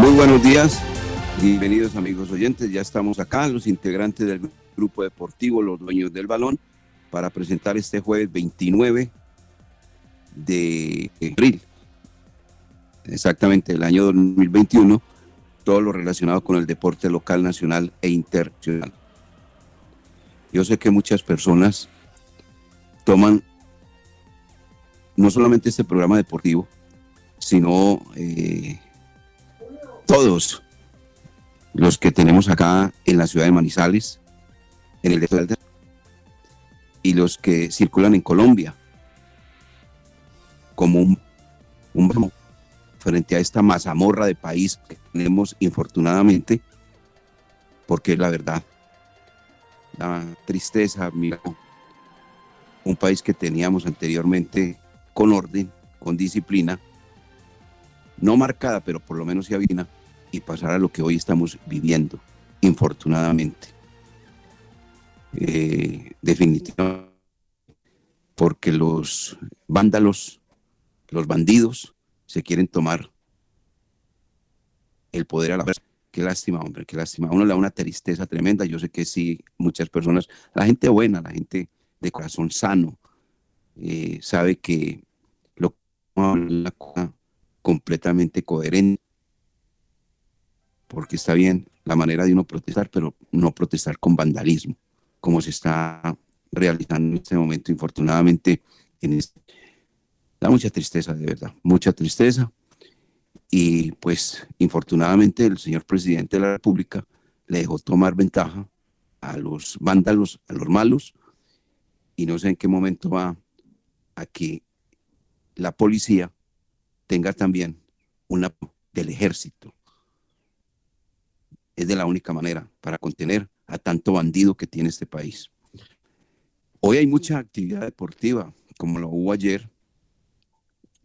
Muy buenos días, bienvenidos amigos oyentes. Ya estamos acá, los integrantes del grupo deportivo, los dueños del balón, para presentar este jueves 29 de abril, exactamente el año 2021, todo lo relacionado con el deporte local, nacional e internacional. Yo sé que muchas personas toman no solamente este programa deportivo, sino eh, todos los que tenemos acá en la ciudad de Manizales, en el de y los que circulan en Colombia, como un, un frente a esta mazamorra de país que tenemos infortunadamente, porque la verdad, la tristeza, un país que teníamos anteriormente con orden, con disciplina, no marcada, pero por lo menos ya vina, y pasar a lo que hoy estamos viviendo, infortunadamente. Eh, definitivamente, porque los vándalos, los bandidos, se quieren tomar el poder a la vez. Qué lástima, hombre, qué lástima. A uno le da una tristeza tremenda. Yo sé que sí, muchas personas, la gente buena, la gente de corazón sano, eh, sabe que lo cosa completamente coherente, porque está bien la manera de uno protestar, pero no protestar con vandalismo, como se está realizando en este momento, infortunadamente. En este, da mucha tristeza, de verdad, mucha tristeza. Y pues, infortunadamente, el señor presidente de la República le dejó tomar ventaja a los vándalos, a los malos, y no sé en qué momento va a que la policía tenga también una del ejército. Es de la única manera para contener a tanto bandido que tiene este país. Hoy hay mucha actividad deportiva, como lo hubo ayer.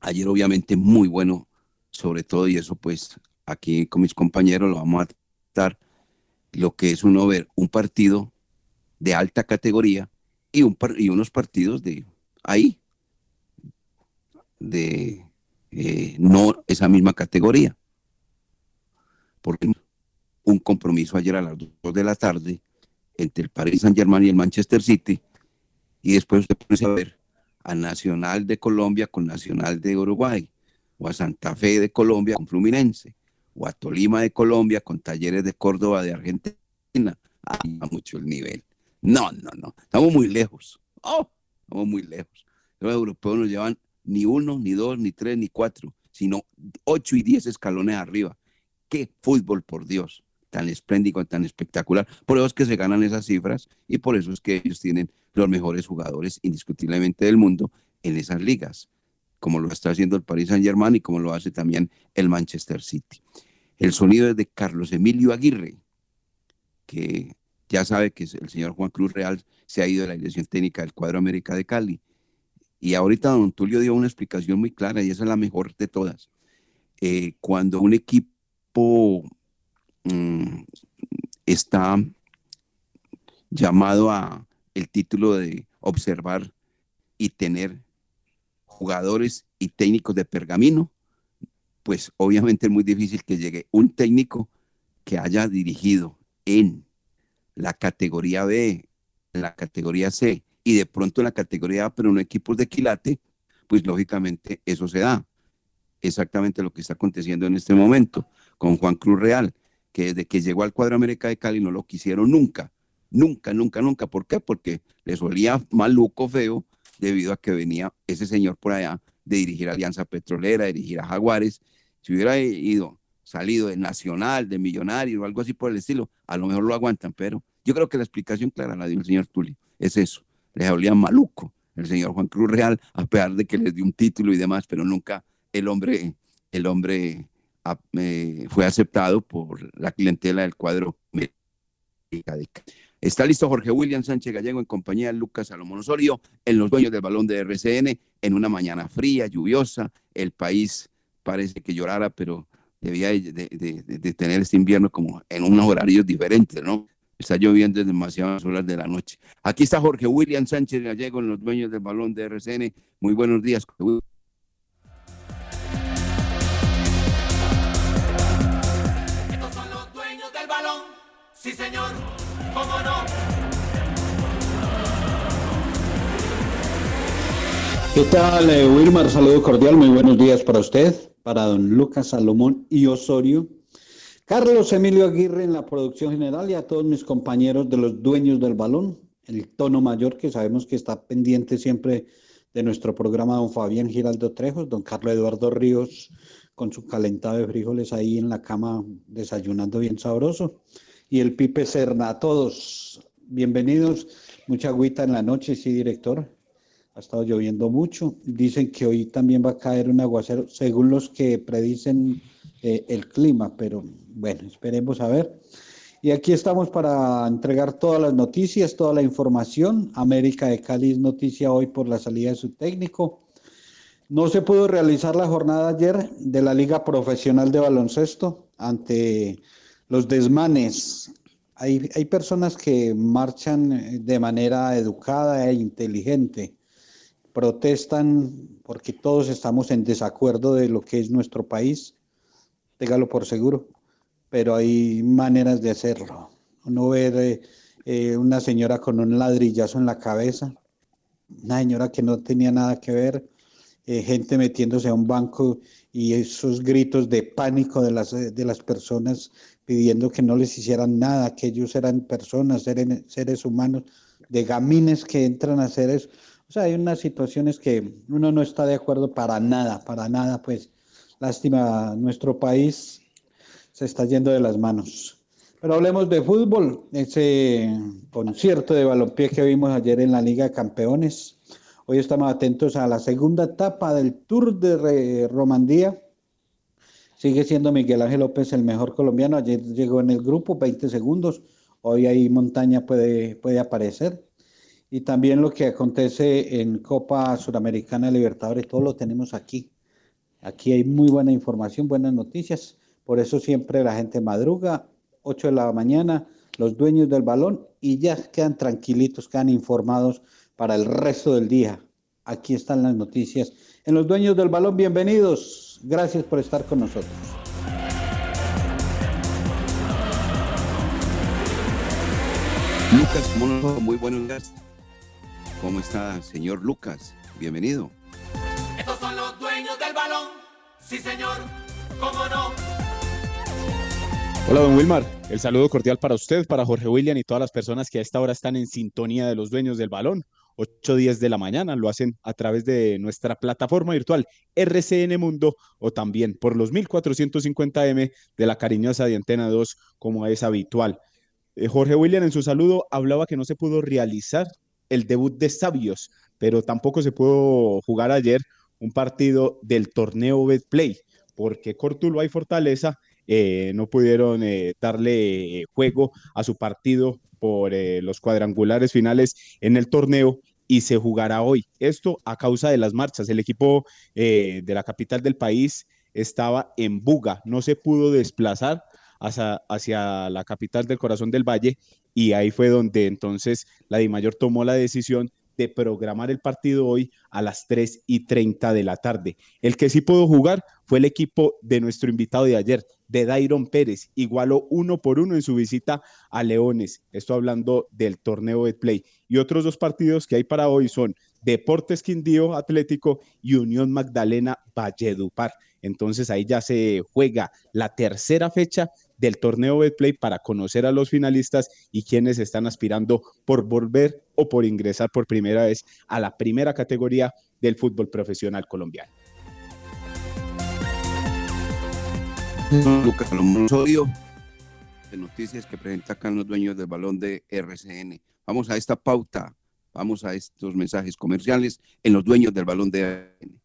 Ayer obviamente muy bueno, sobre todo, y eso pues aquí con mis compañeros lo vamos a tratar, lo que es uno ver un partido de alta categoría y, un, y unos partidos de ahí, de eh, no esa misma categoría. Porque un compromiso ayer a las 2 de la tarde entre el Paris Saint Germain y el Manchester City, y después usted puede a ver a Nacional de Colombia con Nacional de Uruguay, o a Santa Fe de Colombia con Fluminense, o a Tolima de Colombia con Talleres de Córdoba de Argentina. Ahí va mucho el nivel. No, no, no. Estamos muy lejos. Oh, estamos muy lejos. Los europeos nos llevan ni uno, ni dos, ni tres, ni cuatro, sino ocho y diez escalones arriba. ¡Qué fútbol, por Dios! Tan espléndido, tan espectacular. Por eso es que se ganan esas cifras y por eso es que ellos tienen los mejores jugadores indiscutiblemente del mundo en esas ligas, como lo está haciendo el Paris Saint Germain y como lo hace también el Manchester City. El sonido es de Carlos Emilio Aguirre, que ya sabe que el señor Juan Cruz Real se ha ido de la dirección técnica del cuadro América de Cali. Y ahorita don Tulio dio una explicación muy clara y esa es la mejor de todas. Eh, cuando un equipo mm, está llamado a el título de observar y tener jugadores y técnicos de pergamino, pues obviamente es muy difícil que llegue un técnico que haya dirigido en la categoría B, en la categoría C y de pronto en la categoría A, pero no equipos de quilate, pues lógicamente eso se da. Exactamente lo que está aconteciendo en este momento con Juan Cruz Real, que desde que llegó al cuadro América de Cali no lo quisieron nunca, nunca, nunca, nunca. ¿Por qué? Porque le solía maluco, feo, debido a que venía ese señor por allá de dirigir Alianza Petrolera, dirigir a Jaguares. Si hubiera ido, salido de Nacional, de Millonario o algo así por el estilo, a lo mejor lo aguantan, pero yo creo que la explicación clara la dio el señor Tulio, es eso, le olía maluco el señor Juan Cruz Real, a pesar de que les dio un título y demás, pero nunca el hombre, el hombre fue aceptado por la clientela del cuadro Está listo Jorge William Sánchez Gallego en compañía de Lucas Salomón Osorio en los dueños del balón de RCN en una mañana fría, lluviosa. El país parece que llorara, pero debía de, tener este invierno como en unos horarios diferentes, ¿no? Está lloviendo en demasiadas horas de la noche. Aquí está Jorge William Sánchez Gallego en los dueños del balón de RCN. Muy buenos días, Jorge Sí, señor. ¿Cómo no? ¿Qué tal, eh, Wilmar? Saludo cordial, muy buenos días para usted, para don Lucas Salomón y Osorio, Carlos Emilio Aguirre en la producción general y a todos mis compañeros de los dueños del balón, el tono mayor que sabemos que está pendiente siempre de nuestro programa, don Fabián Giraldo Trejos, don Carlos Eduardo Ríos con su calentado de frijoles ahí en la cama desayunando bien sabroso, y el Pipe Serna, a todos, bienvenidos, mucha agüita en la noche, sí, director, ha estado lloviendo mucho. Dicen que hoy también va a caer un aguacero, según los que predicen eh, el clima, pero bueno, esperemos a ver. Y aquí estamos para entregar todas las noticias, toda la información. América de Cali noticia hoy por la salida de su técnico. No se pudo realizar la jornada ayer de la Liga Profesional de Baloncesto ante los desmanes. Hay, hay personas que marchan de manera educada e inteligente protestan porque todos estamos en desacuerdo de lo que es nuestro país, téngalo por seguro, pero hay maneras de hacerlo. Uno ver eh, eh, una señora con un ladrillazo en la cabeza, una señora que no tenía nada que ver, eh, gente metiéndose a un banco y esos gritos de pánico de las, de las personas pidiendo que no les hicieran nada, que ellos eran personas, seres, seres humanos, de gamines que entran a hacer eso. O sea, hay unas situaciones que uno no está de acuerdo para nada, para nada, pues lástima, nuestro país se está yendo de las manos. Pero hablemos de fútbol, ese concierto de balompié que vimos ayer en la Liga de Campeones. Hoy estamos atentos a la segunda etapa del Tour de Romandía. Sigue siendo Miguel Ángel López el mejor colombiano. Ayer llegó en el grupo, 20 segundos. Hoy ahí montaña puede, puede aparecer y también lo que acontece en Copa Suramericana Libertadores, todo lo tenemos aquí. Aquí hay muy buena información, buenas noticias, por eso siempre la gente madruga, 8 de la mañana, los dueños del balón y ya quedan tranquilitos, quedan informados para el resto del día. Aquí están las noticias. En los dueños del balón, bienvenidos. Gracias por estar con nosotros. Lucas, muy buenos días. ¿Cómo está, señor Lucas? Bienvenido. Estos son los dueños del balón. Sí, señor. ¿Cómo no? Hola, don Wilmar. El saludo cordial para usted, para Jorge William y todas las personas que a esta hora están en sintonía de los dueños del balón. 8 días de la mañana, lo hacen a través de nuestra plataforma virtual RCN Mundo o también por los 1450M de la cariñosa de Antena 2 como es habitual. Eh, Jorge William en su saludo hablaba que no se pudo realizar el debut de Sabios, pero tampoco se pudo jugar ayer un partido del torneo Betplay, porque Cortulo y Fortaleza eh, no pudieron eh, darle juego a su partido por eh, los cuadrangulares finales en el torneo y se jugará hoy. Esto a causa de las marchas. El equipo de la capital del país estaba en Buga, no se pudo desplazar hacia, hacia la capital del corazón del valle y ahí fue donde entonces la DIMAYOR tomó la decisión de programar el partido hoy a las 3 y 30 de la tarde. El que sí pudo jugar fue el equipo de nuestro invitado de ayer, de Dairon Pérez, igualó uno por uno en su visita a Leones. Esto hablando del torneo de play. Y otros dos partidos que hay para hoy son Deportes Quindío Atlético y Unión Magdalena Valledupar. Entonces ahí ya se juega la tercera fecha del torneo Betplay para conocer a los finalistas y quienes están aspirando por volver o por ingresar por primera vez a la primera categoría del fútbol profesional colombiano. Lucas Osorio, de noticias que presenta acá los dueños del balón de RCN. Vamos a esta pauta, vamos a estos mensajes comerciales en los dueños del balón de RCN.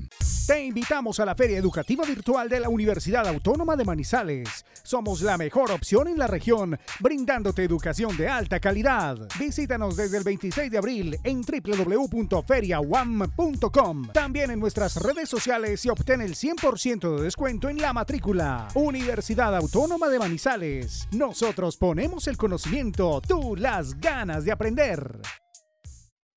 Te invitamos a la Feria Educativa Virtual de la Universidad Autónoma de Manizales. Somos la mejor opción en la región, brindándote educación de alta calidad. Visítanos desde el 26 de abril en www.feriawam.com. También en nuestras redes sociales y obtén el 100% de descuento en la matrícula. Universidad Autónoma de Manizales. Nosotros ponemos el conocimiento, tú las ganas de aprender.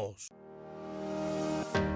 0662.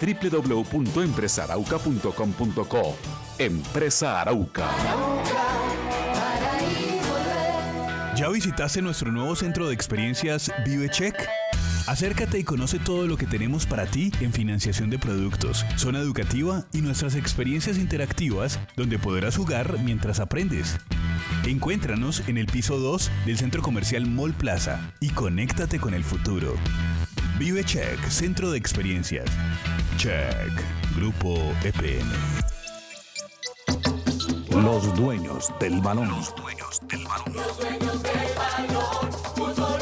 www.empresarauca.com.co. Empresa Arauca. ¿Ya visitaste nuestro nuevo centro de experiencias ViveCheck? Acércate y conoce todo lo que tenemos para ti en financiación de productos, zona educativa y nuestras experiencias interactivas donde podrás jugar mientras aprendes. Encuéntranos en el piso 2 del centro comercial Mall Plaza y conéctate con el futuro. Vive Check, Centro de Experiencias. Check, Grupo EPN. Los dueños del balón. Los dueños del balón. Los dueños del balón. Fútbol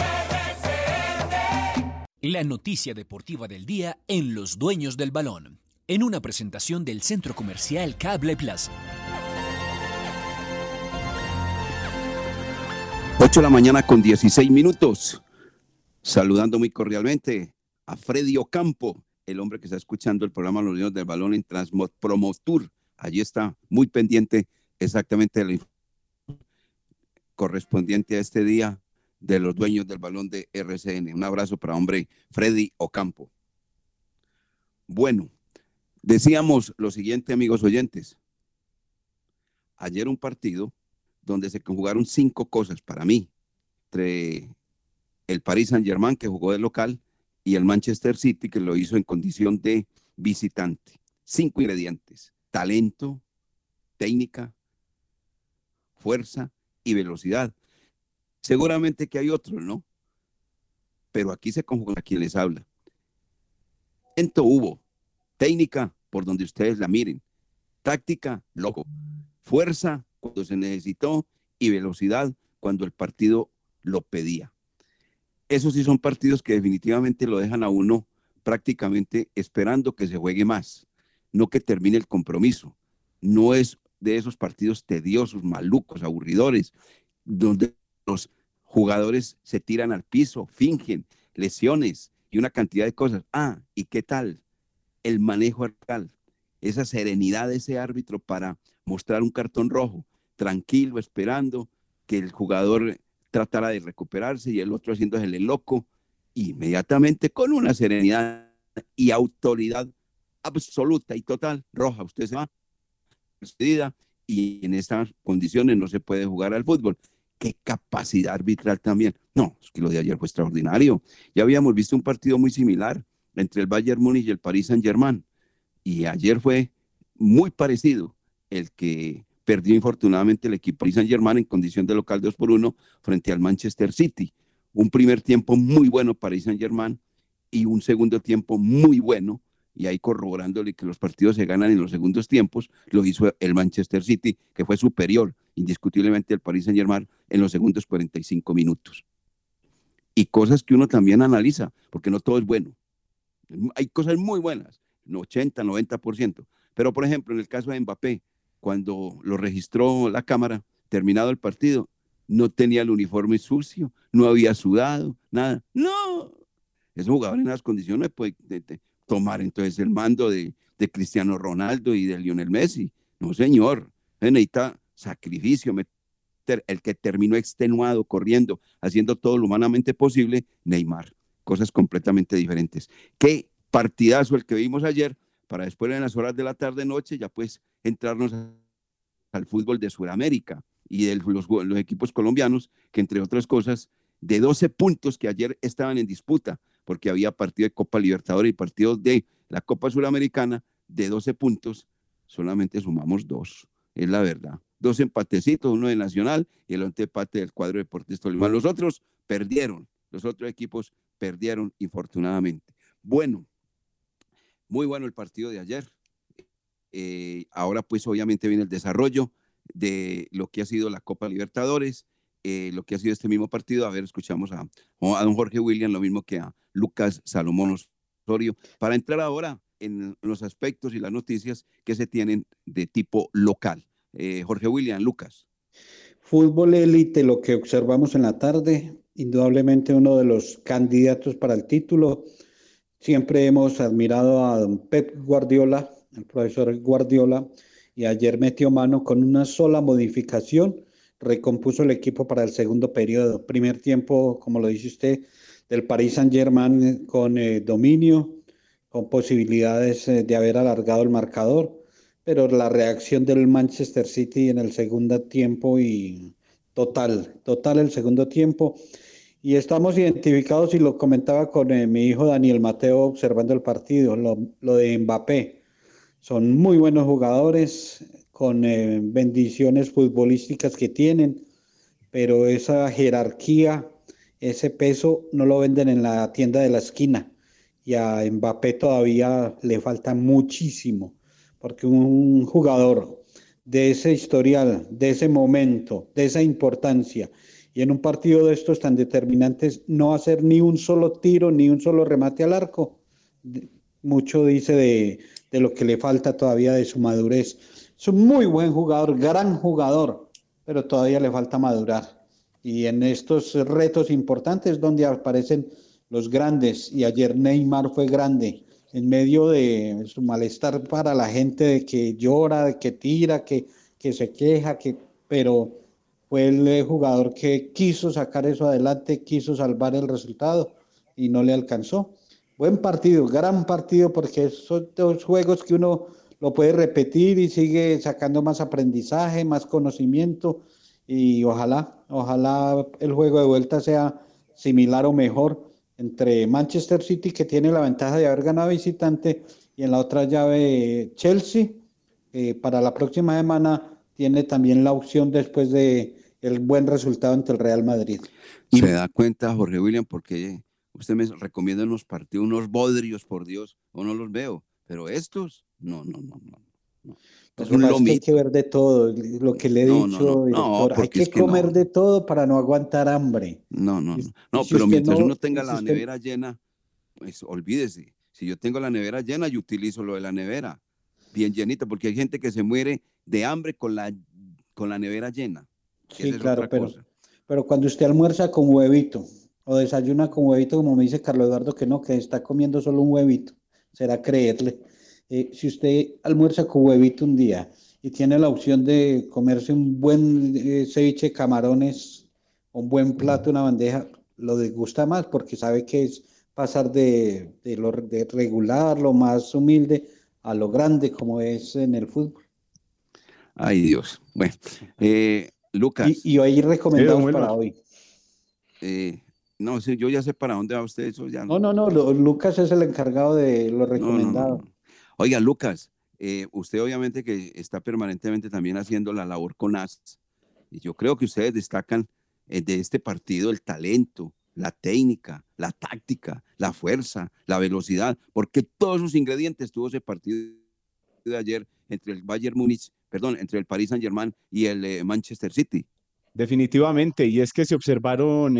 La noticia deportiva del día en Los dueños del balón. En una presentación del Centro Comercial Cable Plaza. 8 de la mañana con 16 minutos. Saludando muy cordialmente a Freddy Ocampo, el hombre que está escuchando el programa Los Niños del Balón en Transpromotour. Allí está muy pendiente exactamente de la correspondiente a este día de los dueños del balón de RCN. Un abrazo para hombre Freddy Ocampo. Bueno, decíamos lo siguiente, amigos oyentes. Ayer un partido donde se conjugaron cinco cosas para mí, entre el Paris Saint-Germain que jugó de local y el Manchester City que lo hizo en condición de visitante. Cinco ingredientes, talento, técnica, fuerza y velocidad. Seguramente que hay otros, ¿no? Pero aquí se conjuga quien les habla. Talento hubo, técnica por donde ustedes la miren, táctica, loco, fuerza cuando se necesitó y velocidad cuando el partido lo pedía. Esos sí son partidos que definitivamente lo dejan a uno prácticamente esperando que se juegue más, no que termine el compromiso. No es de esos partidos tediosos, malucos, aburridores, donde los jugadores se tiran al piso, fingen lesiones y una cantidad de cosas. Ah, ¿y qué tal? El manejo arbitral, esa serenidad de ese árbitro para mostrar un cartón rojo, tranquilo, esperando que el jugador tratara de recuperarse y el otro haciéndose el loco, inmediatamente con una serenidad y autoridad absoluta y total, roja, usted se va, y en estas condiciones no se puede jugar al fútbol qué capacidad arbitral también. No, es que lo de ayer fue extraordinario. Ya habíamos visto un partido muy similar entre el Bayern Múnich y el Paris Saint-Germain. Y ayer fue muy parecido el que perdió infortunadamente el equipo Paris Saint-Germain en condición de local 2 por 1 frente al Manchester City. Un primer tiempo muy bueno para Paris Saint-Germain y un segundo tiempo muy bueno y ahí corroborándole que los partidos se ganan en los segundos tiempos, lo hizo el Manchester City, que fue superior indiscutiblemente al Paris Saint Germain en los segundos 45 minutos. Y cosas que uno también analiza, porque no todo es bueno. Hay cosas muy buenas, 80, 90%. Pero, por ejemplo, en el caso de Mbappé, cuando lo registró la cámara, terminado el partido, no tenía el uniforme sucio, no había sudado, nada. No, es un jugador en las condiciones puede, tomar entonces el mando de, Cristiano Ronaldo y de Lionel Messi. No, señor, necesita sacrificio, el que terminó extenuado, corriendo, haciendo todo lo humanamente posible, Neymar. Cosas completamente diferentes. Qué partidazo el que vimos ayer, para después en las horas de la tarde noche ya pues entrarnos al fútbol de Sudamérica y de los, equipos colombianos, que entre otras cosas, de 12 puntos que ayer estaban en disputa, porque había partido de Copa Libertadores y partido de la Copa Suramericana de 12 puntos, solamente sumamos dos, es la verdad. Dos empatecitos, uno de Nacional y el otro empate del cuadro de Deportes Tolima. Los otros perdieron, los otros equipos perdieron infortunadamente. Bueno, muy bueno el partido de ayer. Eh, ahora pues obviamente viene el desarrollo de lo que ha sido la Copa Libertadores eh, lo que ha sido este mismo partido. A ver, escuchamos a, don Jorge William, lo mismo que a Lucas Salomón Osorio, para entrar ahora en los aspectos y las noticias que se tienen de tipo local. Eh, Jorge William, Lucas. Fútbol élite, lo que observamos en la tarde, indudablemente uno de los candidatos para el título. Siempre hemos admirado a don Pep Guardiola, el profesor Guardiola, y ayer metió mano con una sola modificación recompuso el equipo para el segundo periodo. Primer tiempo, como lo dice usted, del Paris Saint-Germain eh, con eh, dominio, con posibilidades eh, de haber alargado el marcador, pero la reacción del Manchester City en el segundo tiempo y total, total el segundo tiempo. Y estamos identificados, y lo comentaba con mi hijo Daniel Mateo observando el partido, lo, lo de Mbappé. Son muy buenos jugadores, con eh, bendiciones futbolísticas que tienen, pero esa jerarquía, ese peso no lo venden en la tienda de la esquina. Y a Mbappé todavía le falta muchísimo, porque un jugador de ese historial, de ese momento, de esa importancia, y en un partido de estos tan determinantes, no hacer ni un solo tiro, ni un solo remate al arco, mucho dice de, de lo que le falta todavía de su madurez. Es un muy buen jugador, gran jugador, pero todavía le falta madurar. Y en estos retos importantes donde aparecen los grandes, y ayer Neymar fue grande, en medio de su malestar para la gente de que llora, de que tira, que, que se queja, que, pero fue el jugador que quiso sacar eso adelante, quiso salvar el resultado y no le alcanzó. Buen partido, gran partido, porque son dos juegos que uno lo puede repetir y sigue sacando más aprendizaje, más conocimiento y ojalá, ojalá el juego de vuelta sea similar o mejor entre Manchester City, que tiene la ventaja de haber ganado visitante, y en la otra llave Chelsea. para la próxima semana tiene también la opción después de el buen resultado ante el Real Madrid. Se da cuenta, Jorge William, porque usted me recomienda unos partidos, unos bodrios, por Dios, o no los veo, pero estos, no, no, no, no. Es un hay que ver de todo, lo que le he dicho, hay que, comer de todo para no aguantar hambre. No, no, no, no pero mientras uno tenga la nevera llena, pues olvídese, si yo tengo la nevera llena, yo utilizo lo de la nevera, bien llenita, porque hay gente que se muere de hambre con la, con la nevera llena. Sí, claro, pero, pero cuando usted almuerza con huevito o desayuna con huevito, como me dice Carlos Eduardo, que no, que está comiendo solo un huevito, será creerle. Eh, si usted almuerza con huevito un día y tiene la opción de comerse un buen eh, ceviche de camarones, un buen plato, una bandeja, lo disgusta más porque sabe que es pasar de, lo de regular, lo más humilde, a lo grande como es en el fútbol. Ay Dios. Bueno, eh, Lucas. Y, hoy recomendamos para hoy. No, sí, yo ya sé para dónde va usted eso. Ya no, no, no, Lucas es el encargado de lo recomendado. Oiga, Lucas, eh, usted obviamente que está permanentemente también haciendo la labor con AS, y yo creo que ustedes destacan eh, de este partido el talento, la técnica, la táctica, la fuerza, la velocidad, porque todos esos ingredientes tuvo ese partido de ayer entre el Bayern Múnich, perdón, entre el Paris Saint-Germain y el eh, Manchester City. Definitivamente, y es que se observaron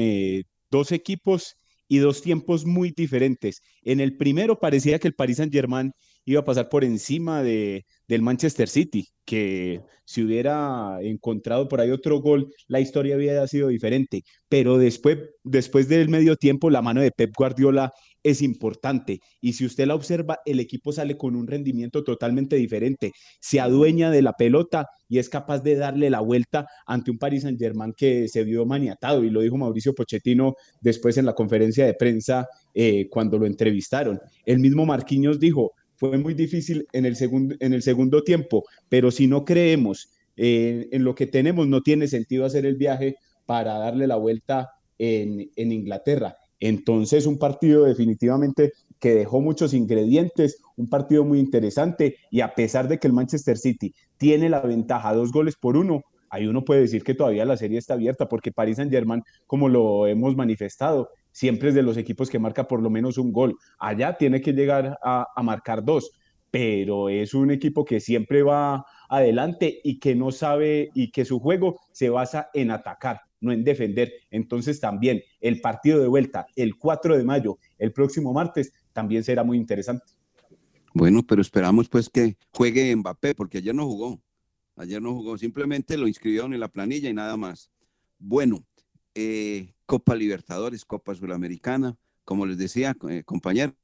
dos equipos y dos tiempos muy diferentes. En el primero parecía que el Paris Saint-Germain iba a pasar por encima de, del Manchester City, que si hubiera encontrado por ahí otro gol, la historia había sido diferente. Pero después, después del medio tiempo, la mano de Pep Guardiola es importante. Y si usted la observa, el equipo sale con un rendimiento totalmente diferente. Se adueña de la pelota y es capaz de darle la vuelta ante un Paris Saint-Germain que se vio maniatado. Y lo dijo Mauricio Pochettino después en la conferencia de prensa eh, cuando lo entrevistaron. El mismo Marquinhos dijo, fue muy difícil en el, segundo, en el segundo tiempo, pero si no creemos en lo que tenemos, no tiene sentido hacer el viaje para darle la vuelta en, en Inglaterra. Entonces, un partido definitivamente que dejó muchos ingredientes, un partido muy interesante y a pesar de que el Manchester City tiene la ventaja dos goles por uno, ahí uno puede decir que todavía la serie está abierta porque Paris Saint Germain, como lo hemos manifestado, siempre es de los equipos que marca por lo menos un gol. Allá tiene que llegar a, marcar dos, pero es un equipo que siempre va adelante y que no sabe y que su juego se basa en atacar, no en defender. Entonces también el partido de vuelta el 4 de mayo, el próximo martes, también será muy interesante. Bueno, pero esperamos pues que juegue Mbappé, porque ayer no jugó. Ayer no jugó, simplemente lo inscribieron en la planilla y nada más. Bueno, eh, Copa Libertadores, Copa Sudamericana, como les decía, eh, compañeros,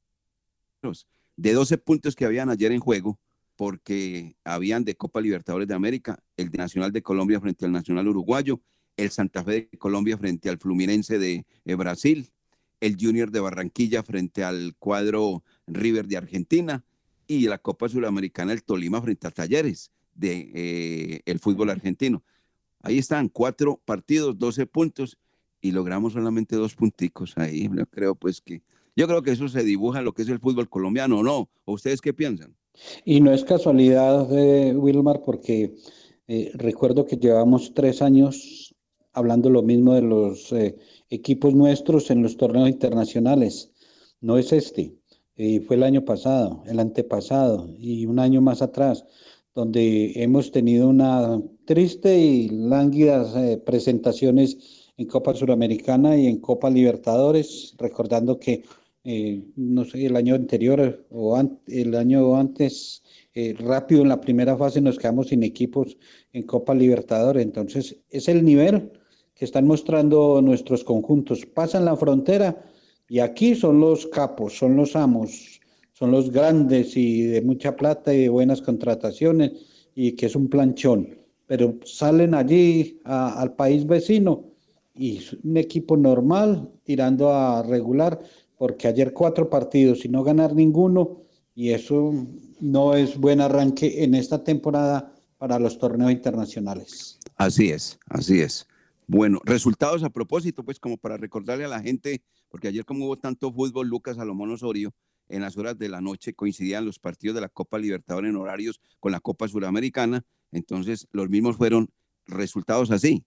de 12 puntos que habían ayer en juego, porque habían de Copa Libertadores de América, el de Nacional de Colombia frente al Nacional Uruguayo, el Santa Fe de Colombia frente al Fluminense de, Brasil, el Junior de Barranquilla frente al cuadro River de Argentina y la Copa Sudamericana el Tolima frente a Talleres de eh, el fútbol argentino. Ahí están cuatro partidos, 12 puntos y logramos solamente dos punticos ahí. Yo creo pues que yo creo que eso se dibuja lo que es el fútbol colombiano, ¿o no? ¿O ustedes qué piensan? Y no es casualidad, eh, Wilmar, porque eh, recuerdo que llevamos tres años hablando lo mismo de los eh, equipos nuestros en los torneos internacionales. No es este, fue el año pasado, el antepasado y un año más atrás, donde hemos tenido una triste y lánguidas presentaciones en Copa Suramericana y en Copa Libertadores, recordando que, eh, no sé, el año anterior o el año antes, eh, rápido en la primera fase nos quedamos sin equipos en Copa Libertadores. Entonces, es el nivel que están mostrando nuestros conjuntos. Pasan la frontera Y aquí son los capos, son los amos, son los grandes y de mucha plata y de buenas contrataciones y que es un planchón. Pero salen allí al país vecino y un equipo normal tirando a regular, porque ayer cuatro partidos y no ganar ninguno, y eso no es buen arranque en esta temporada para los torneos internacionales. Así es, así es. Bueno, resultados a propósito, pues como para recordarle a la gente, porque ayer como hubo tanto fútbol, Lucas Salomón Osorio, en las horas de la noche coincidían los partidos de la Copa Libertadores en horarios con la Copa Suramericana, entonces los mismos fueron resultados así.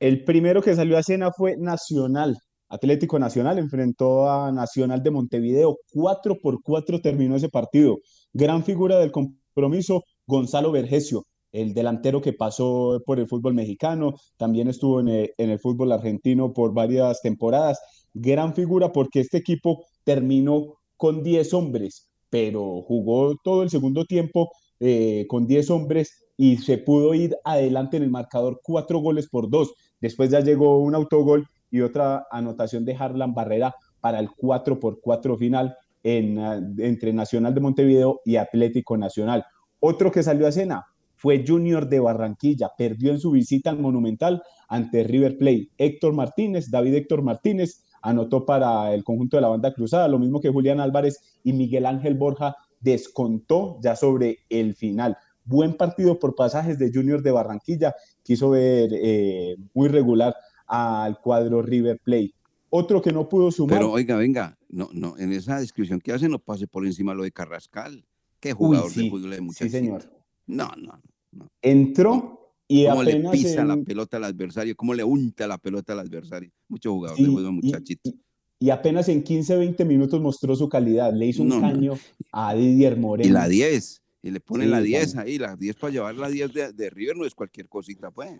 El primero que salió a cena fue Nacional. Atlético Nacional enfrentó a Nacional de Montevideo. 4 por 4 terminó ese partido. Gran figura del compromiso, Gonzalo Vergesio, el delantero que pasó por el fútbol mexicano, también estuvo en el, fútbol argentino por varias temporadas. Gran figura porque este equipo terminó con 10 hombres, pero jugó todo el segundo tiempo eh, con 10 hombres y se pudo ir adelante en el marcador 4 goles por 2. Después ya llegó un autogol y otra anotación de Harlan Barrera para el 4 por 4 final en, ah, entre Nacional de Montevideo y Atlético Nacional. Otro que salió a escena fue Junior de Barranquilla, perdió en su visita al Monumental ante River Plate. Héctor Martínez, David Héctor Martínez, anotó para el conjunto de la banda cruzada, lo mismo que Julián Álvarez y Miguel Ángel Borja descontó ya sobre el final. Buen partido por pasajes de Junior de Barranquilla, quiso ver eh, muy regular al cuadro River Plate. Otro que no pudo sumar. Pero oiga, venga, no, no, en esa descripción que hace no pase por encima lo de Carrascal. Qué jugador de fútbol de muchachito. Sí, señor. No, no, no. Entró y ¿Cómo le pisa la pelota al adversario? ¿Cómo le unta la pelota al adversario? Mucho jugador de fútbol, muchachito. Y, apenas en 15, 20 minutos mostró su calidad. Le hizo un caño a Didier Moreno. Y la 10 y le ponen la 10 ahí, la 10 para llevar la 10 de, River no es cualquier cosita, pues.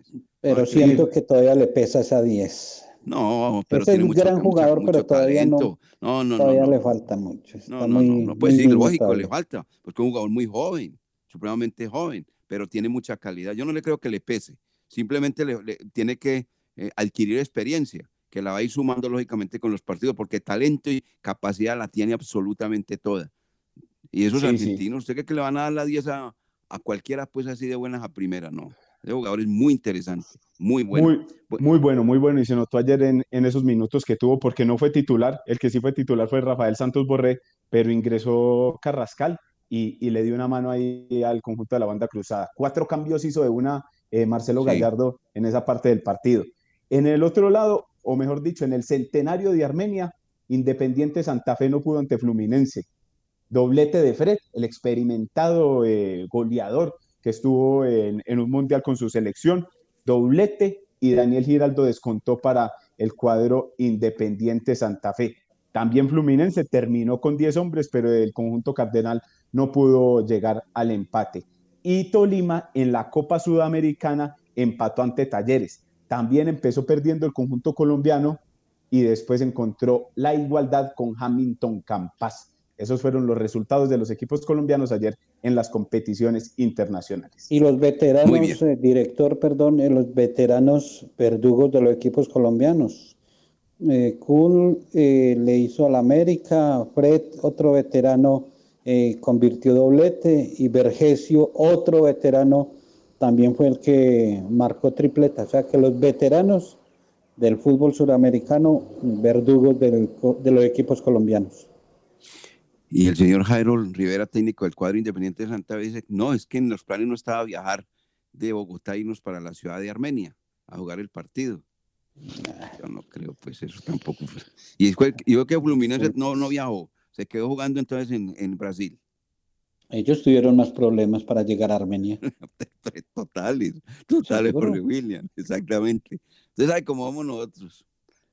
Pero siento que todavía le pesa esa 10. No, pero es un gran jugador, pero todavía no. No, no, Todavía le falta mucho. no, no, no, pues sí, lógico, le falta, porque es un jugador muy joven, supremamente joven, pero tiene mucha calidad. Yo no le creo que le pese, simplemente le, tiene que eh, adquirir experiencia, que la va a ir sumando lógicamente con los partidos, porque talento y capacidad la tiene absolutamente toda. Y esos argentinos, ¿usted cree que le van a dar la 10 a, cualquiera, pues así de buenas a primera? No. Ese jugador es muy interesante, muy bueno. Muy, muy bueno, muy bueno. Y se notó ayer en, en, esos minutos que tuvo, porque no fue titular. El que sí fue titular fue Rafael Santos Borré, pero ingresó Carrascal y, y le dio una mano ahí al conjunto de la banda cruzada. Cuatro cambios hizo de una eh, Marcelo Gallardo en esa parte del partido. En el otro lado, o mejor dicho, en el centenario de Armenia, Independiente Santa Fe no pudo ante Fluminense. Doblete de Fred, el experimentado eh, goleador que estuvo en, un mundial con su selección. Doblete y Daniel Giraldo descontó para el cuadro Independiente Santa Fe. También Fluminense terminó con 10 hombres, pero el conjunto cardenal no pudo llegar al empate. Y Tolima en la Copa Sudamericana empató ante Talleres. También empezó perdiendo el conjunto colombiano y después encontró la igualdad con Hamilton Campas. Esos fueron los resultados de los equipos colombianos ayer en las competiciones internacionales. Y los veteranos, eh, director, perdón, eh, los veteranos verdugos de los equipos colombianos. Eh, eh le hizo al América, Fred, otro veterano, convirtió doblete y Vergesio, otro veterano, también fue el que marcó tripleta. O sea que los veteranos del fútbol suramericano, verdugos de los equipos colombianos. Y el señor Jairo Rivera, técnico del cuadro independiente de Santa Fe, dice, no, es que en los planes no estaba viajar de Bogotá a irnos para la ciudad de Armenia a jugar el partido. Yo no creo, pues eso tampoco. Y yo que Fluminense no, no viajó, se quedó jugando entonces en, en Brasil. Ellos tuvieron más problemas para llegar a Armenia. totales, totales, Jorge William, exactamente. Entonces, ¿sabe cómo vamos nosotros?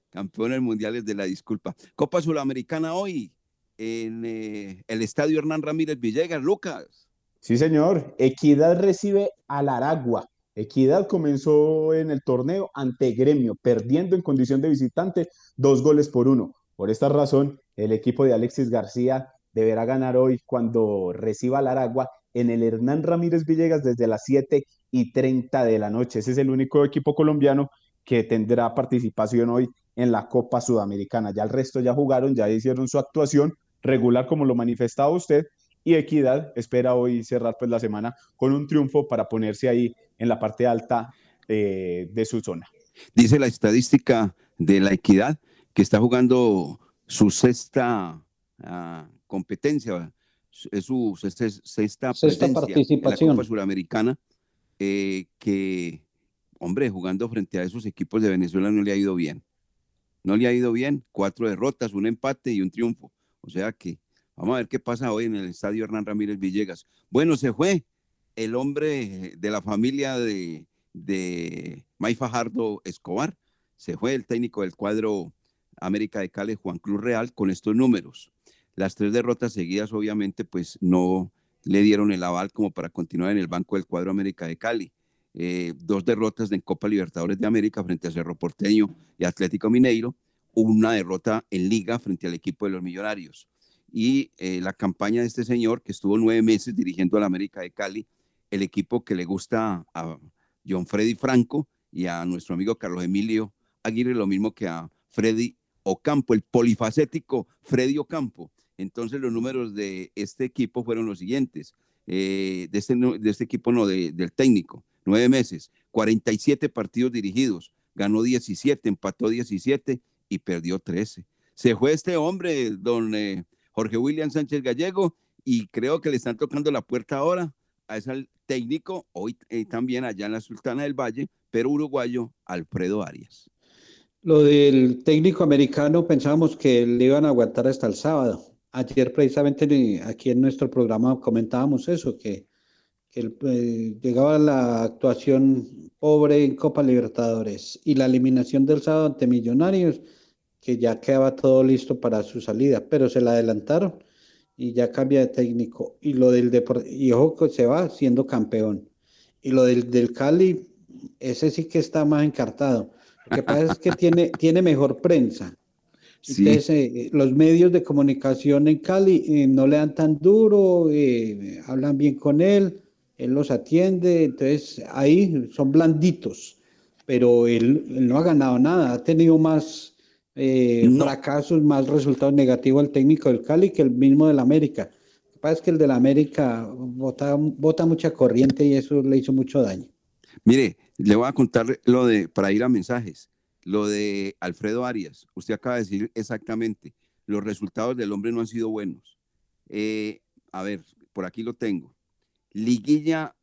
Campeones mundiales de la disculpa. Copa Sudamericana hoy, en eh, el estadio Hernán Ramírez Villegas, Lucas. Sí, señor. Equidad recibe al Aragua. Equidad comenzó en el torneo ante Gremio, perdiendo en condición de visitante dos goles por uno. Por esta razón, el equipo de Alexis García deberá ganar hoy cuando reciba al Aragua en el Hernán Ramírez Villegas desde las 7 y 30 de la noche. Ese es el único equipo colombiano que tendrá participación hoy en la Copa Sudamericana. Ya el resto ya jugaron, ya hicieron su actuación regular como lo manifestaba usted y Equidad espera hoy cerrar pues la semana con un triunfo para ponerse ahí en la parte alta eh, de su zona. Dice la estadística de la Equidad que está jugando su sexta ah, competencia, es su sexta, participación en la Copa Suramericana, eh, que, hombre, jugando frente a esos equipos de Venezuela no le ha ido bien. No le ha ido bien, cuatro derrotas, un empate y un triunfo. O sea que vamos a ver qué pasa hoy en el estadio Hernán Ramírez Villegas. Bueno, se fue el hombre de la familia de, de May Fajardo Escobar, se fue el técnico del cuadro América de Cali, Juan Cruz Real, con estos números. Las tres derrotas seguidas, obviamente, pues no le dieron el aval como para continuar en el banco del cuadro América de Cali. Eh, dos derrotas en Copa Libertadores de América frente a Cerro Porteño y Atlético Mineiro, una derrota en Liga frente al equipo de los Millonarios. Y eh, la campaña de este señor, que estuvo nueve meses dirigiendo al América de Cali, el equipo que le gusta a John Freddy Franco y a nuestro amigo Carlos Emilio Aguirre, lo mismo que a Freddy Ocampo, el polifacético Freddy Ocampo. Entonces los números de este equipo fueron los siguientes, eh, de, este, de este equipo no, del técnico, nueve meses, 47 partidos dirigidos, ganó 17, empató 17 y perdió 13. Se fue este hombre, don eh, Jorge William Sánchez Gallego, y creo que le están tocando la puerta ahora a ese técnico, hoy eh, también allá en la Sultana del Valle, pero uruguayo, Alfredo Arias. Lo del técnico americano pensábamos que le iban a aguantar hasta el sábado. Ayer precisamente aquí en nuestro programa comentábamos eso, que, eh, llegaba la actuación pobre en Copa Libertadores y la eliminación del sábado ante Millonarios, que ya quedaba todo listo para su salida, pero se la adelantaron y ya cambia de técnico. Y lo del y ojo se va siendo campeón. Y lo del, del Cali, ese sí que está más encartado lo que pasa es que tiene, tiene mejor prensa. Entonces, eh, los medios de comunicación en Cali eh, no le dan tan duro, eh, hablan bien con él, él los atiende, entonces ahí son blanditos, pero él, no ha ganado nada, ha tenido más fracasos, más resultados negativos el técnico del Cali que el mismo del América. Lo que pasa es que el del América bota, bota mucha corriente y eso le hizo mucho daño. Mire, le voy a contar lo de, para ir a mensajes, lo de Alfredo Arias. Usted acaba de decir exactamente, los resultados del hombre no han sido buenos. Eh, a ver, por aquí lo tengo. Liguilla,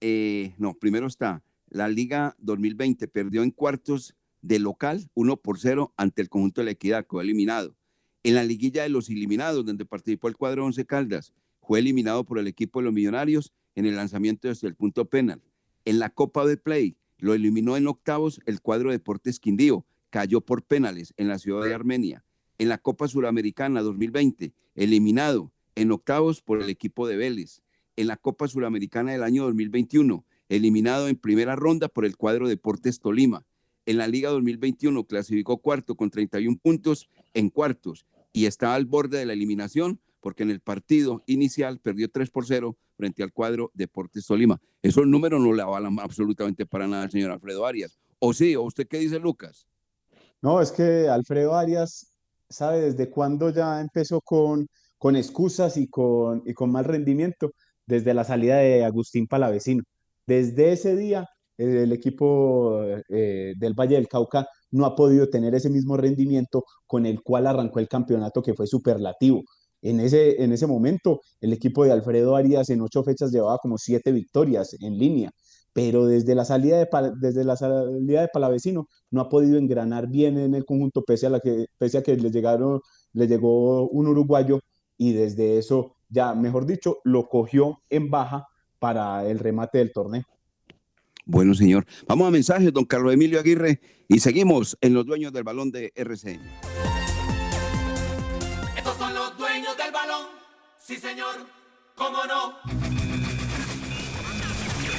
eh, no, primero está, la Liga 2020 perdió en cuartos de local 1 por 0 ante el conjunto de la Equidad, fue eliminado. En la liguilla de los eliminados, donde participó el cuadro 11 Caldas, fue eliminado por el equipo de los Millonarios en el lanzamiento desde el punto penal. En la Copa de Play lo eliminó en octavos el cuadro Deportes Quindío, cayó por penales en la ciudad de Armenia. En la Copa Suramericana 2020, eliminado en octavos por el equipo de Vélez. En la Copa Suramericana del año 2021, eliminado en primera ronda por el cuadro Deportes Tolima. En la Liga 2021 clasificó cuarto con 31 puntos en cuartos y está al borde de la eliminación porque en el partido inicial perdió 3 por 0 frente al cuadro Deportes Tolima. Esos números no le avalan absolutamente para nada al señor Alfredo Arias. ¿O sí? ¿O usted qué dice, Lucas? No, es que Alfredo Arias sabe desde cuándo ya empezó con, con excusas y con, y con mal rendimiento, desde la salida de Agustín Palavecino. Desde ese día, el equipo eh, del Valle del Cauca no ha podido tener ese mismo rendimiento con el cual arrancó el campeonato que fue superlativo. En ese, en ese momento, el equipo de Alfredo Arias en ocho fechas llevaba como siete victorias en línea, pero desde la salida de, desde la salida de Palavecino no ha podido engranar bien en el conjunto, pese a, que, pese a que le, llegaron, le llegó un uruguayo y desde eso ya, mejor dicho, lo cogió en baja para el remate del torneo. Bueno, señor. Vamos a mensajes, don Carlos Emilio Aguirre, y seguimos en los dueños del balón de RCN. Sí, señor, cómo no.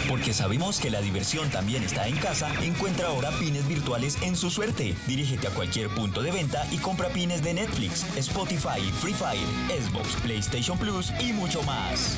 Porque sabemos que la diversión también está en casa, encuentra ahora pines virtuales en su suerte. Dirígete a cualquier punto de venta y compra pines de Netflix, Spotify, Free Fire, Xbox, PlayStation Plus y mucho más.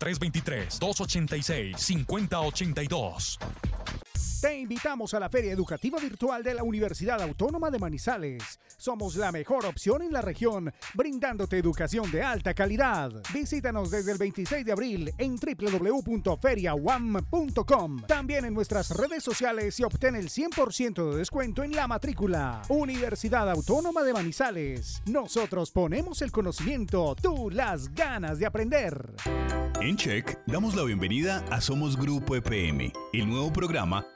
323-286-5082. Te invitamos a la Feria Educativa Virtual de la Universidad Autónoma de Manizales. Somos la mejor opción en la región, brindándote educación de alta calidad. Visítanos desde el 26 de abril en www.feriawam.com. También en nuestras redes sociales y obtén el 100% de descuento en la matrícula. Universidad Autónoma de Manizales. Nosotros ponemos el conocimiento, tú las ganas de aprender. En Check damos la bienvenida a Somos Grupo EPM, el nuevo programa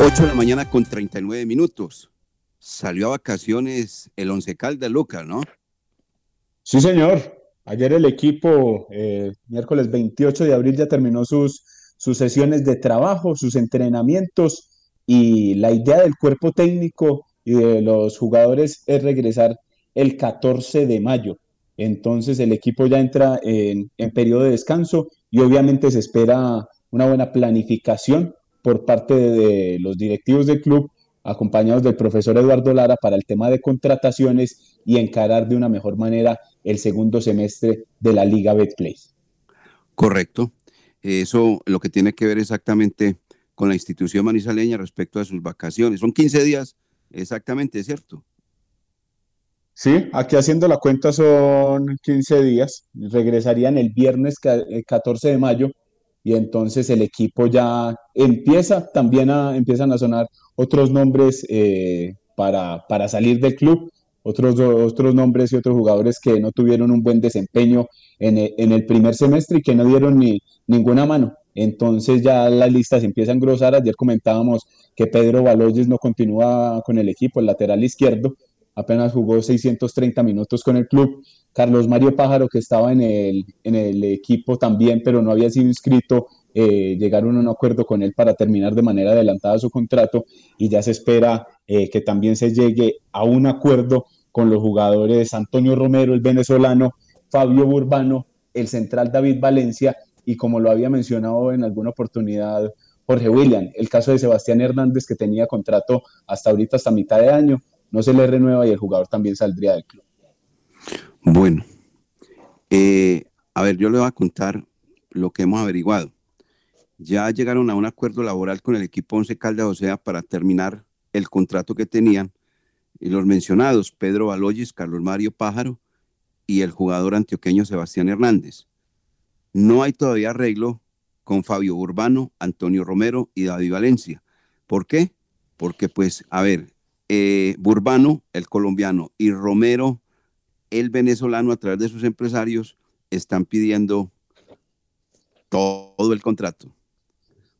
8 de la mañana con 39 minutos. Salió a vacaciones el Once Caldas, Lucas, ¿no? Sí, señor. Ayer el equipo, eh, miércoles 28 de abril, ya terminó sus, sus sesiones de trabajo, sus entrenamientos y la idea del cuerpo técnico y de los jugadores es regresar el 14 de mayo. Entonces el equipo ya entra en, en periodo de descanso y obviamente se espera una buena planificación por parte de los directivos del club, acompañados del profesor Eduardo Lara para el tema de contrataciones y encarar de una mejor manera el segundo semestre de la Liga Betplay. Correcto. Eso lo que tiene que ver exactamente con la institución manizaleña respecto a sus vacaciones. Son 15 días exactamente, ¿cierto? Sí, aquí haciendo la cuenta son 15 días, regresarían el viernes ca- eh, 14 de mayo y entonces el equipo ya empieza, también a- empiezan a sonar otros nombres eh, para, para salir del club, otros, otros nombres y otros jugadores que no tuvieron un buen desempeño en el, en el primer semestre y que no dieron ni, ninguna mano. Entonces ya la lista se empieza a engrosar. Ayer comentábamos que Pedro Baloyes no continúa con el equipo, el lateral izquierdo, apenas jugó 630 minutos con el club. Carlos Mario Pájaro, que estaba en el, en el equipo también, pero no había sido inscrito, eh, llegaron a un acuerdo con él para terminar de manera adelantada su contrato y ya se espera eh, que también se llegue a un acuerdo con los jugadores Antonio Romero, el venezolano, Fabio Burbano, el central David Valencia y como lo había mencionado en alguna oportunidad Jorge William, el caso de Sebastián Hernández que tenía contrato hasta ahorita, hasta mitad de año, no se le renueva y el jugador también saldría del club. Bueno, eh, A ver, yo le voy a contar lo que hemos averiguado. Ya llegaron a un acuerdo laboral con el equipo Once Caldas, o sea, para terminar el contrato que tenían. Y los mencionados, Pedro Baloyes, Carlos Mario Pájaro y el jugador antioqueño Sebastián Hernández. No hay todavía arreglo con Fabio Urbano, Antonio Romero y David Valencia. ¿Por qué? Porque, pues, a ver, eh, Burbano, el colombiano, y Romero, el venezolano, a través de sus empresarios, están pidiendo todo el contrato.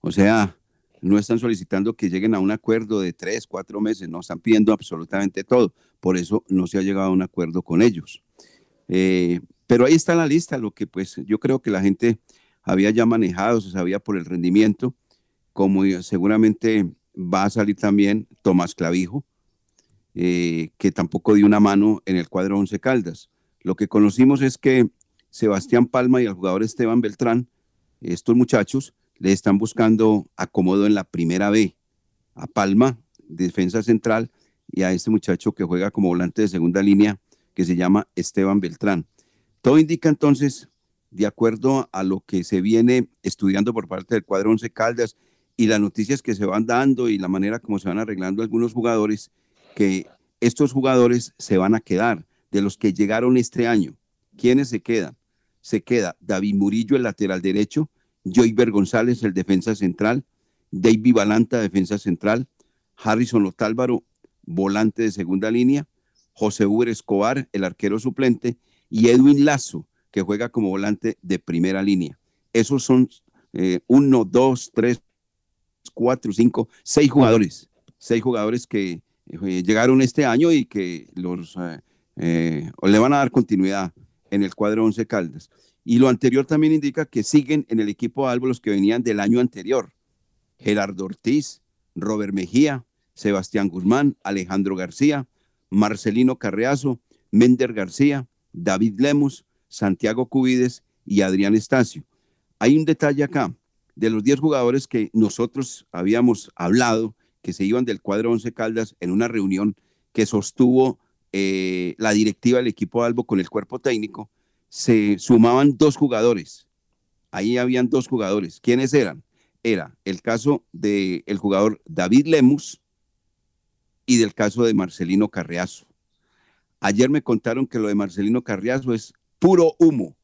O sea, no están solicitando que lleguen a un acuerdo de tres, cuatro meses, no, están pidiendo absolutamente todo. Por eso no se ha llegado a un acuerdo con ellos. Eh, pero ahí está la lista, lo que pues yo creo que la gente había ya manejado, se sabía por el rendimiento, como seguramente va a salir también Tomás Clavijo, eh, que tampoco dio una mano en el cuadro Once Caldas. Lo que conocimos es que Sebastián Palma y el jugador Esteban Beltrán, estos muchachos, le están buscando acomodo en la primera B. A Palma, defensa central, y a este muchacho que juega como volante de segunda línea, que se llama Esteban Beltrán. Todo indica entonces, de acuerdo a lo que se viene estudiando por parte del cuadro Once Caldas y las noticias que se van dando y la manera como se van arreglando algunos jugadores, que estos jugadores se van a quedar de los que llegaron este año. ¿Quiénes se quedan? Se queda David Murillo, el lateral derecho, Joyver González, el defensa central, David Balanta, defensa central, Harrison Otálvaro, volante de segunda línea, José Uber Escobar, el arquero suplente, y Edwin Lazo, que juega como volante de primera línea. Esos son eh, uno, dos, tres, cuatro, cinco, seis jugadores, seis jugadores que llegaron este año y que los eh, le van a dar continuidad en el cuadro Once Caldas. Y lo anterior también indica que siguen en el equipo Albo los que venían del año anterior. Gerardo Ortiz, Robert Mejía, Sebastián Guzmán, Alejandro García, Marcelino Carreazo, Mender García, David Lemos, Santiago Cubides y Adrián Estacio. Hay un detalle acá. De los 10 jugadores que nosotros habíamos hablado, que se iban del cuadro Once Caldas en una reunión que sostuvo eh, la directiva del equipo Albo con el cuerpo técnico, se sumaban dos jugadores. Ahí habían dos jugadores. ¿Quiénes eran? Era el caso del el jugador David Lemus y del caso de Marcelino Carriazo. Ayer me contaron que lo de Marcelino Carriazo es puro humo,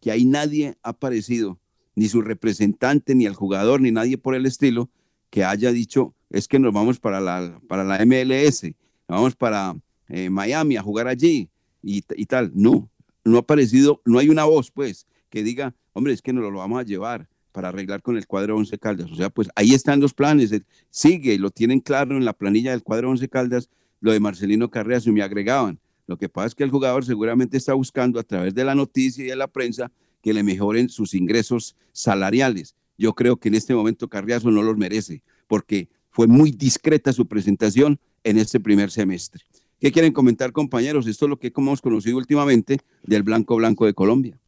que ahí nadie ha aparecido, ni su representante, ni el jugador, ni nadie por el estilo, que haya dicho, es que nos vamos para la, para la MLS, vamos para eh, Miami a jugar allí y, y, tal. No, no ha aparecido, no hay una voz, pues, que diga, hombre, es que nos lo vamos a llevar para arreglar con el cuadro 11 Caldas. O sea, pues ahí están los planes, sigue, lo tienen claro en la planilla del cuadro 11 Caldas, lo de Marcelino Carreras y me agregaban. Lo que pasa es que el jugador seguramente está buscando a través de la noticia y de la prensa que le mejoren sus ingresos salariales. Yo creo que en este momento Carriazo no los merece, porque fue muy discreta su presentación en este primer semestre. ¿Qué quieren comentar, compañeros? Esto es lo que hemos conocido últimamente del Blanco Blanco de Colombia.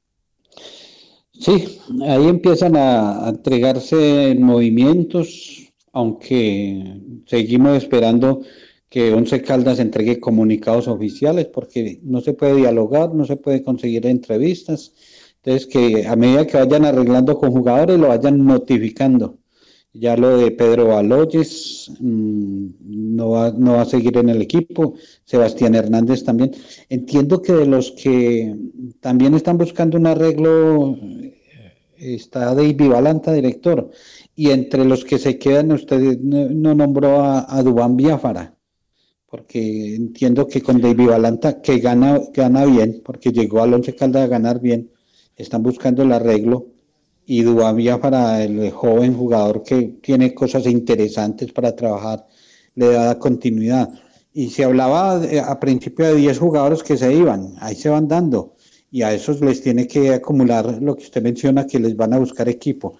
Sí, ahí empiezan a, entregarse movimientos, aunque seguimos esperando que Once Caldas entregue comunicados oficiales, porque no se puede dialogar, no se puede conseguir entrevistas. Entonces, que a medida que vayan arreglando con jugadores, lo vayan notificando. Ya lo de Pedro Baloyes mm, no, va, no va a seguir en el equipo. Sebastián Hernández también. Entiendo que de los que también están buscando un arreglo está David Valanta, director. Y entre los que se quedan, usted no, nombró a, a Dubán Biafara porque entiendo que con David Valanta, que gana, gana bien, porque llegó al Once Caldas a ganar bien, están buscando el arreglo y Dubavia para el joven jugador que tiene cosas interesantes para trabajar, le da continuidad. Y se hablaba a principio de 10 jugadores que se iban, ahí se van dando, y a esos les tiene que acumular lo que usted menciona, que les van a buscar equipo,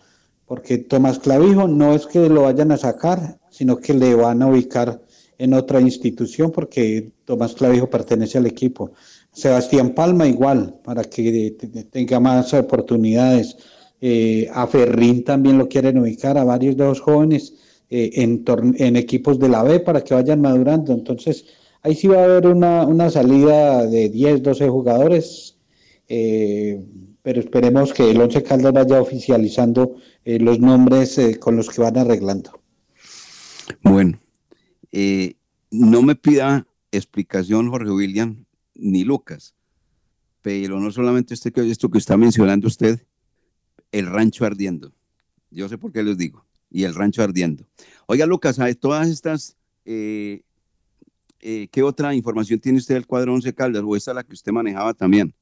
porque Tomás Clavijo no es que lo vayan a sacar, sino que le van a ubicar en otra institución, porque Tomás Clavijo pertenece al equipo. Sebastián Palma igual, para que tenga más oportunidades eh, a Ferrín también lo quieren ubicar, a varios de los jóvenes eh, en, equipos de la B para que vayan madurando. Entonces, ahí sí va a haber una, una salida de 10, 12 jugadores. Eh, pero esperemos que el Once Caldas vaya oficializando eh, los nombres con los que van arreglando. Bueno, no me pida explicación Jorge William ni Lucas, pero no solamente este, esto que está mencionando usted, el rancho ardiendo. Yo sé por qué les digo, y el rancho ardiendo. Oiga, Lucas, a todas estas, eh, eh, ¿qué otra información tiene usted del cuadro 11 Caldas o esta la que usted manejaba también?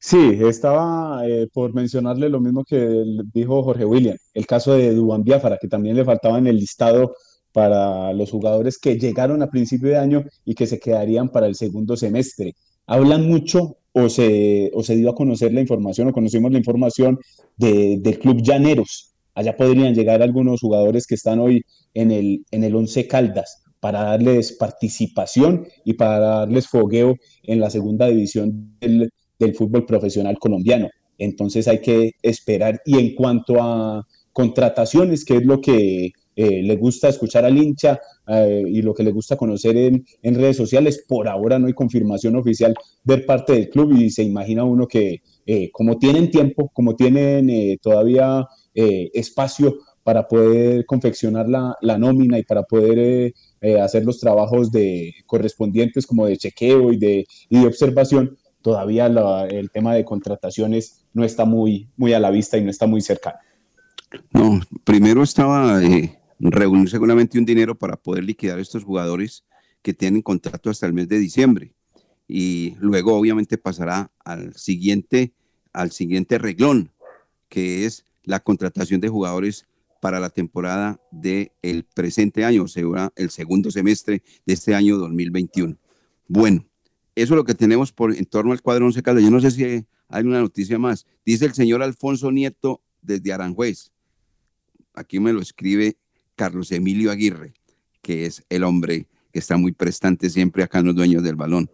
Sí, estaba eh, por mencionarle lo mismo que dijo Jorge William, el caso de Dubán Biafara, que también le faltaba en el listado para los jugadores que llegaron a principio de año y que se quedarían para el segundo semestre. Hablan mucho o se, o se dio a conocer la información o conocimos la información de, del Club Llaneros. Allá podrían llegar algunos jugadores que están hoy en el, en el Once Caldas para darles participación y para darles fogueo en la segunda división del, del fútbol profesional colombiano. Entonces hay que esperar. Y en cuanto a contrataciones, que es lo que eh, le gusta escuchar al hincha eh, y lo que le gusta conocer en, en, redes sociales. Por ahora no hay confirmación oficial de parte del club y se imagina uno que eh, como tienen tiempo, como tienen eh, todavía espacio para poder confeccionar la, la, nómina y para poder hacer los trabajos de, correspondientes como de chequeo y de, y de observación, todavía la, el tema de contrataciones no está muy, muy a la vista y no está muy cercano. No, primero estaba eh, reunir seguramente un dinero para poder liquidar estos jugadores que tienen contrato hasta el mes de diciembre. Y luego obviamente pasará al siguiente, al siguiente reglón, que es la contratación de jugadores para la temporada del el presente año, o sea, el segundo semestre de este año 2021. Bueno, eso es lo que tenemos por, en torno al cuadro 11 Caldas. Yo no sé si hay una noticia más. Dice el señor Alfonso Nieto desde Aranjuez. Aquí me lo escribe Carlos Emilio Aguirre, que es el hombre que está muy prestante siempre acá en los dueños del balón.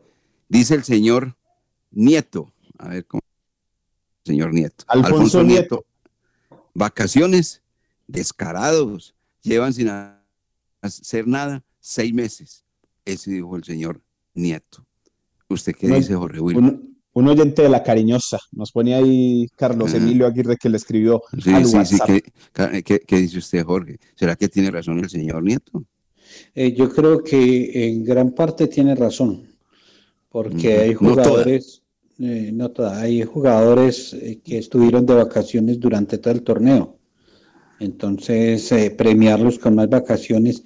Dice el señor Nieto, a ver cómo. Señor Nieto. Alfonso, Alfonso Nieto. Nieto. Vacaciones, descarados, llevan sin hacer nada seis meses. Ese dijo el señor Nieto. ¿Usted qué no, dice, Jorge William? Un, oyente de la cariñosa, nos ponía ahí Carlos ah. Emilio Aguirre que le escribió. Sí, al sí, WhatsApp. sí. ¿Qué, qué, ¿Qué, dice usted, Jorge? ¿Será que tiene razón el señor Nieto? Eh, yo creo que en gran parte tiene razón, porque hay jugadores, no, eh, no toda, hay jugadores eh, que estuvieron de vacaciones durante todo el torneo. Entonces, eh, premiarlos con más vacaciones.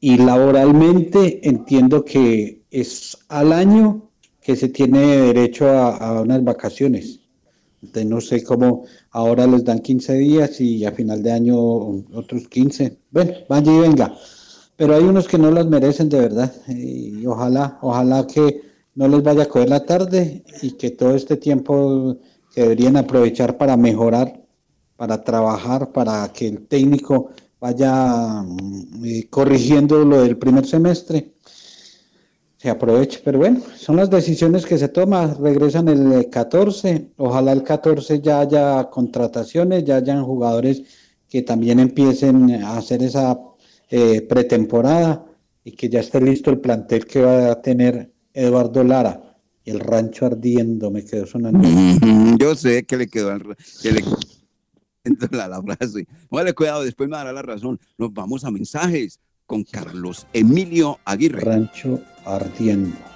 Y laboralmente entiendo que es al año que se tiene derecho a, unas vacaciones. Entonces no sé cómo ahora les dan 15 días y a final de año otros 15. Bueno, vaya y venga. Pero hay unos que no las merecen de verdad. Y ojalá, ojalá que no les vaya a coger la tarde y que todo este tiempo deberían aprovechar para mejorar, para trabajar, para que el técnico vaya eh, corrigiendo lo del primer semestre se aproveche. Pero bueno, son las decisiones que se toman. Regresan el 14. Ojalá el 14 ya haya contrataciones, ya hayan jugadores que también empiecen a hacer esa eh, pretemporada y que ya esté listo el plantel que va a tener Eduardo Lara. Y el rancho ardiendo me quedó sonando. Yo sé que le quedó que le la, la frase. Vale, cuidado, después me dará la razón. Nos vamos a mensajes con Carlos Emilio Aguirre. Rancho ardiendo.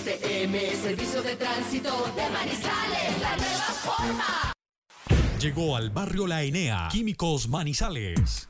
STM, Servicio de Tránsito de Manizales, la nueva forma. Llegó al barrio La Enea, Químicos Manizales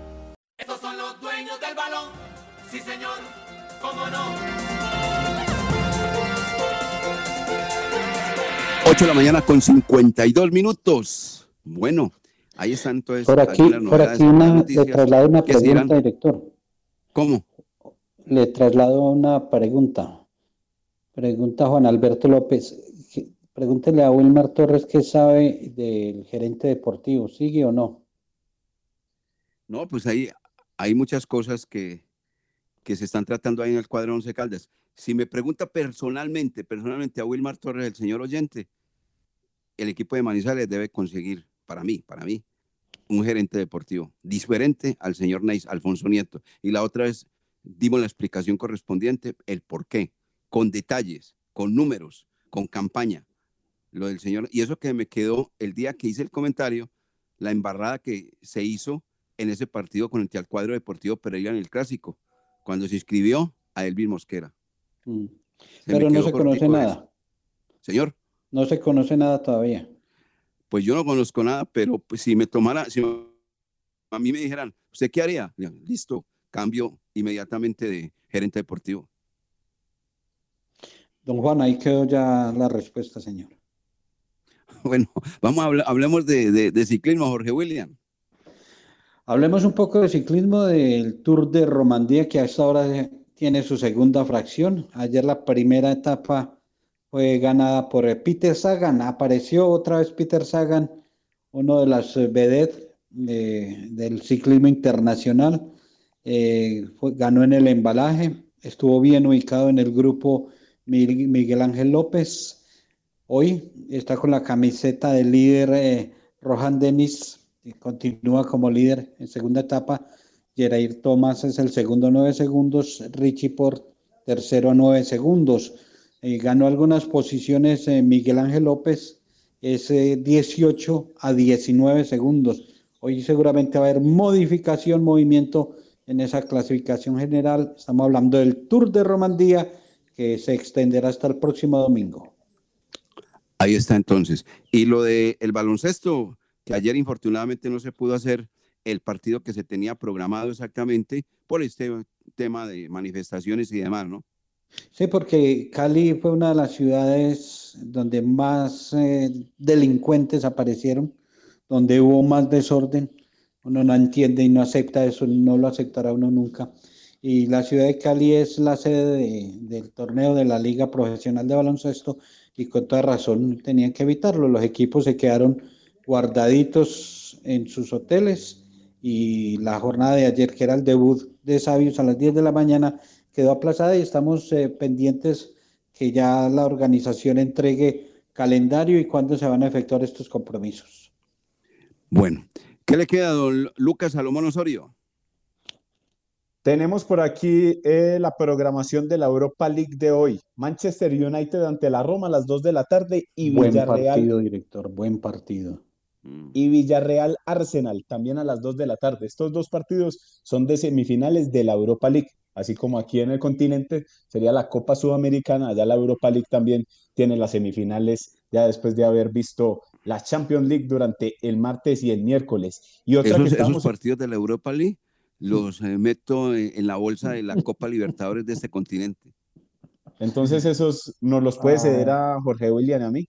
Estos son los dueños del balón. Sí, señor. ¿Cómo no? 8 de la mañana con 52 minutos. Bueno, ahí están entonces. Por aquí, por aquí una, le traslado una pregunta, director. ¿Cómo? Le traslado una pregunta. Pregunta Juan Alberto López. Pregúntele a Wilmar Torres qué sabe del gerente deportivo, ¿sigue o no? No, pues ahí hay muchas cosas que, que se están tratando ahí en el cuadro 11 Caldas. Si me pregunta personalmente, personalmente a Wilmar Torres, el señor oyente, el equipo de Manizales debe conseguir, para mí, para mí, un gerente deportivo diferente al señor Neis Alfonso Nieto. Y la otra es, dimos la explicación correspondiente, el por qué, con detalles, con números, con campaña. Lo del señor, y eso que me quedó el día que hice el comentario, la embarrada que se hizo en ese partido con el cuadro deportivo Pereira en el clásico, cuando se inscribió a Elvis Mosquera. Mm. Pero no se conoce nada. Señor. No se conoce nada todavía. Pues yo no conozco nada, pero pues, si me tomara, si a mí me dijeran, ¿usted qué haría? Listo, cambio inmediatamente de gerente deportivo. Don Juan, ahí quedó ya la respuesta, señor. Bueno, vamos a hablar, hablemos de, de ciclismo, Jorge William. Hablemos un poco de ciclismo del Tour de Romandía, que a esta hora tiene su segunda fracción. Ayer la primera etapa fue ganada por Peter Sagan. Apareció otra vez Peter Sagan, uno de las vedettes del ciclismo internacional. Eh, ganó en el embalaje, estuvo bien ubicado en el grupo Miguel Ángel López. Hoy está con la camiseta del líder eh, Rohan Denis continúa como líder en segunda etapa. Gerair Thomas es el segundo a 9 segundos, Richie Port tercero a 9 segundos. Eh, ganó algunas posiciones eh, Miguel Ángel López, es 18 eh, a 19 segundos. Hoy seguramente va a haber modificación, movimiento en esa clasificación general. Estamos hablando del Tour de Romandía que se extenderá hasta el próximo domingo. Ahí está entonces. Y lo del el baloncesto, que ayer infortunadamente no se pudo hacer el partido que se tenía programado exactamente por este tema de manifestaciones y demás, ¿no? Sí, porque Cali fue una de las ciudades donde más eh, delincuentes aparecieron, donde hubo más desorden. Uno no entiende y no acepta eso, no lo aceptará uno nunca. Y la ciudad de Cali es la sede del torneo de la Liga Profesional de Baloncesto y con toda razón tenían que evitarlo. Los equipos se quedaron guardaditos en sus hoteles y la jornada de ayer, que era el debut de Sabios a las 10 de la mañana, quedó aplazada y estamos eh, pendientes que ya la organización entregue calendario y cuándo se van a efectuar estos compromisos. Bueno, ¿qué le queda don Lucas Salomón Osorio? Tenemos por aquí eh, la programación de la Europa League de hoy. Manchester United ante la Roma a las 2 de la tarde y buen Villarreal. Buen partido, director, buen partido. Y Villarreal Arsenal, también a las 2 de la tarde. Estos dos partidos son de semifinales de la Europa League, así como aquí en el continente sería la Copa Sudamericana, allá la Europa League también tiene las semifinales, ya después de haber visto la Champions League durante el martes y el miércoles. Y otra esos, que estábamos... esos partidos de la Europa League los eh, meto en, en la bolsa de la Copa Libertadores de este continente. Entonces esos nos los puede ceder a Jorge William y a mí.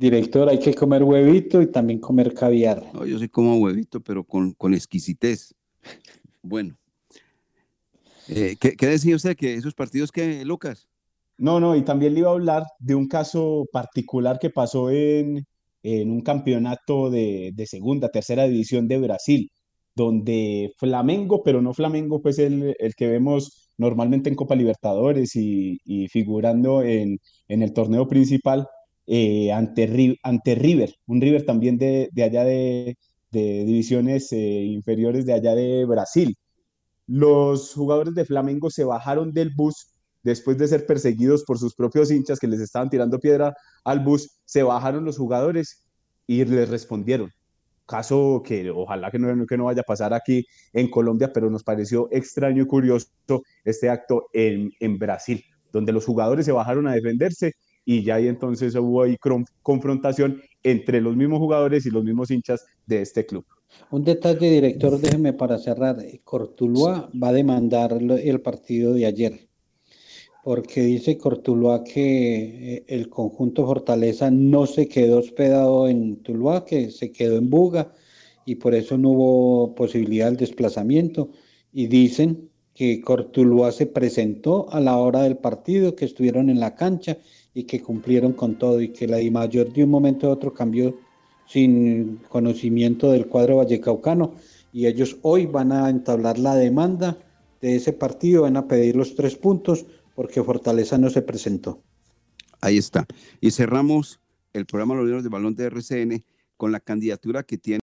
Director, hay que comer huevito y también comer caviar. No, yo sí como huevito, pero con, con exquisitez. Bueno. Eh, ¿qué, ¿Qué decía usted? ¿Que esos partidos que, Lucas? No, no, y también le iba a hablar de un caso particular que pasó en, en un campeonato de, de segunda, tercera división de Brasil, donde Flamengo, pero no Flamengo, pues el, el que vemos normalmente en Copa Libertadores y, y figurando en, en el torneo principal, eh, ante, ante River, un River también de, de allá de, de divisiones eh, inferiores de allá de Brasil. Los jugadores de Flamengo se bajaron del bus después de ser perseguidos por sus propios hinchas que les estaban tirando piedra al bus, se bajaron los jugadores y les respondieron. Caso que ojalá que no, que no vaya a pasar aquí en Colombia, pero nos pareció extraño y curioso este acto en, en Brasil, donde los jugadores se bajaron a defenderse y ya ahí entonces hubo ahí confrontación entre los mismos jugadores y los mismos hinchas de este club. Un detalle, director, déjeme para cerrar. Cortuluá va a demandar el partido de ayer, porque dice Cortuluá que eh, el conjunto Fortaleza no se quedó hospedado en Tuluá, que se quedó en Buga, y por eso no hubo posibilidad del desplazamiento. Y dicen que Cortuluá se presentó a la hora del partido, que estuvieron en la cancha y que cumplieron con todo, y que la DIMAYOR de un momento a otro cambió sin conocimiento del cuadro vallecaucano y ellos hoy van a entablar la demanda de ese partido, van a pedir los tres puntos porque Fortaleza no se presentó. Ahí está. Y cerramos el programa Los Libros de Balón de RCN con la candidatura que tiene